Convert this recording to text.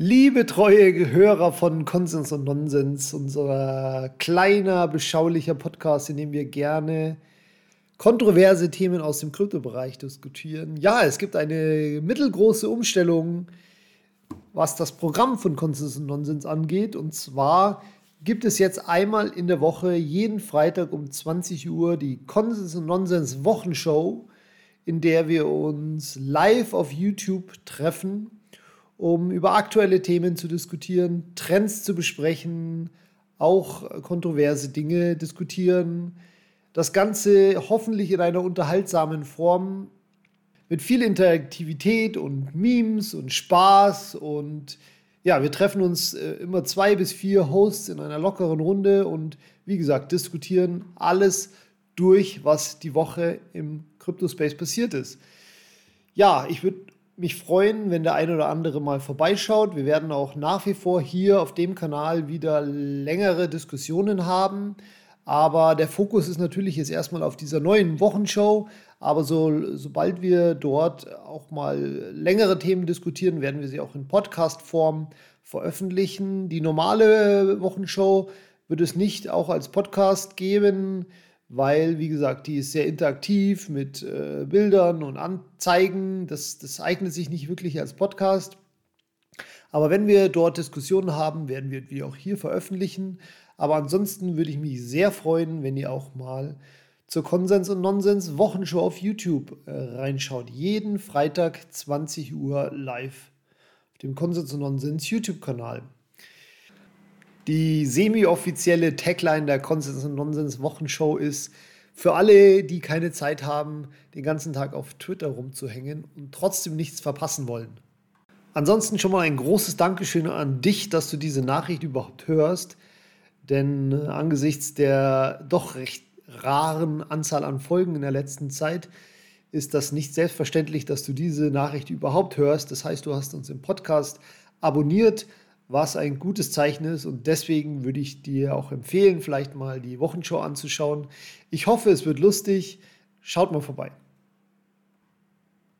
Liebe treue Hörer von Konsens und Nonsens, unser kleiner, beschaulicher Podcast, in dem wir gerne kontroverse Themen aus dem Kryptobereich diskutieren. Ja, es gibt eine mittelgroße Umstellung, was das Programm von Konsens und Nonsens angeht. Und zwar gibt es jetzt einmal in der Woche, jeden Freitag um 20 Uhr, die Konsens und Nonsens Wochenshow, in der wir uns live auf YouTube treffen um über aktuelle Themen zu diskutieren, Trends zu besprechen, auch kontroverse Dinge diskutieren. Das Ganze hoffentlich in einer unterhaltsamen Form mit viel Interaktivität und Memes und Spaß und ja, wir treffen uns äh, immer zwei bis vier Hosts in einer lockeren Runde und wie gesagt, diskutieren alles durch, was die Woche im Crypto-Space passiert ist. Ja, ich würde mich freuen, wenn der eine oder andere mal vorbeischaut. Wir werden auch nach wie vor hier auf dem Kanal wieder längere Diskussionen haben. Aber der Fokus ist natürlich jetzt erstmal auf dieser neuen Wochenshow. Aber so, sobald wir dort auch mal längere Themen diskutieren, werden wir sie auch in Podcast-Form veröffentlichen. Die normale Wochenshow wird es nicht auch als Podcast geben weil, wie gesagt, die ist sehr interaktiv mit äh, Bildern und Anzeigen. Das, das eignet sich nicht wirklich als Podcast. Aber wenn wir dort Diskussionen haben, werden wir die auch hier veröffentlichen. Aber ansonsten würde ich mich sehr freuen, wenn ihr auch mal zur Konsens und Nonsens Wochenshow auf YouTube äh, reinschaut. Jeden Freitag 20 Uhr live auf dem Konsens und Nonsens YouTube-Kanal. Die semi-offizielle Tagline der Konsens und Nonsens Wochenshow ist, für alle, die keine Zeit haben, den ganzen Tag auf Twitter rumzuhängen und trotzdem nichts verpassen wollen. Ansonsten schon mal ein großes Dankeschön an dich, dass du diese Nachricht überhaupt hörst. Denn äh, angesichts der doch recht raren Anzahl an Folgen in der letzten Zeit ist das nicht selbstverständlich, dass du diese Nachricht überhaupt hörst. Das heißt, du hast uns im Podcast abonniert was ein gutes Zeichen ist. Und deswegen würde ich dir auch empfehlen, vielleicht mal die Wochenshow anzuschauen. Ich hoffe, es wird lustig. Schaut mal vorbei.